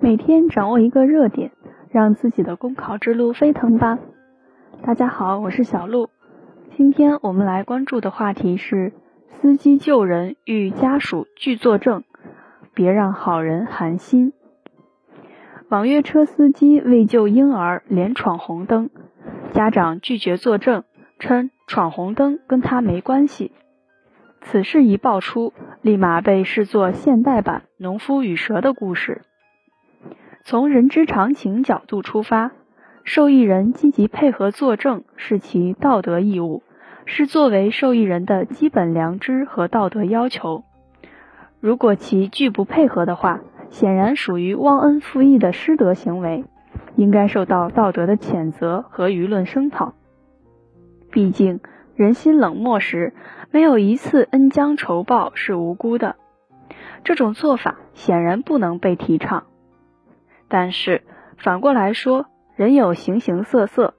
每天掌握一个热点，让自己的公考之路飞腾吧。大家好，我是小鹿。今天我们来关注的话题是：司机救人遇家属拒作证，别让好人寒心。网约车司机为救婴儿连闯红灯，家长拒绝作证，称闯红灯跟他没关系。此事一爆出，立马被视作现代版“农夫与蛇”的故事。从人之常情角度出发，受益人积极配合作证是其道德义务，是作为受益人的基本良知和道德要求。如果其拒不配合的话，显然属于忘恩负义的失德行为，应该受到道德的谴责和舆论声讨。毕竟，人心冷漠时，没有一次恩将仇报是无辜的。这种做法显然不能被提倡。但是反过来说，人有形形色色，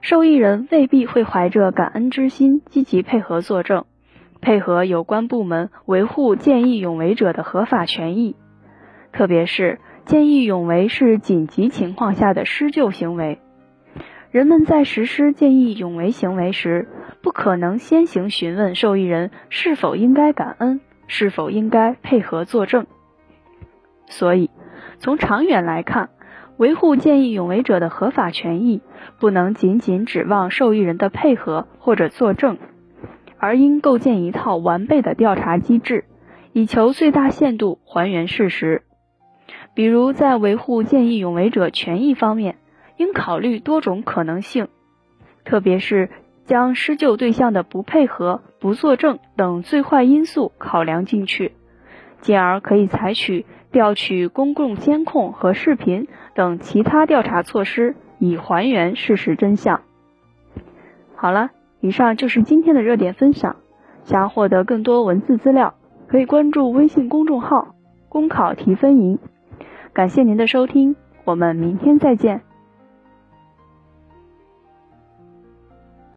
受益人未必会怀着感恩之心积极配合作证，配合有关部门维护见义勇为者的合法权益。特别是见义勇为是紧急情况下的施救行为，人们在实施见义勇为行为时，不可能先行询问受益人是否应该感恩，是否应该配合作证。所以，从长远来看，维护见义勇为者的合法权益，不能仅仅指望受益人的配合或者作证，而应构建一套完备的调查机制，以求最大限度还原事实。比如，在维护见义勇为者权益方面，应考虑多种可能性，特别是将施救对象的不配合、不作证等最坏因素考量进去，进而可以采取调取公共监控和视频等其他调查措施，以还原事实真相。好了，以上就是今天的热点分享。想要获得更多文字资料，可以关注微信公众号“公考提分营”。感谢您的收听，我们明天再见。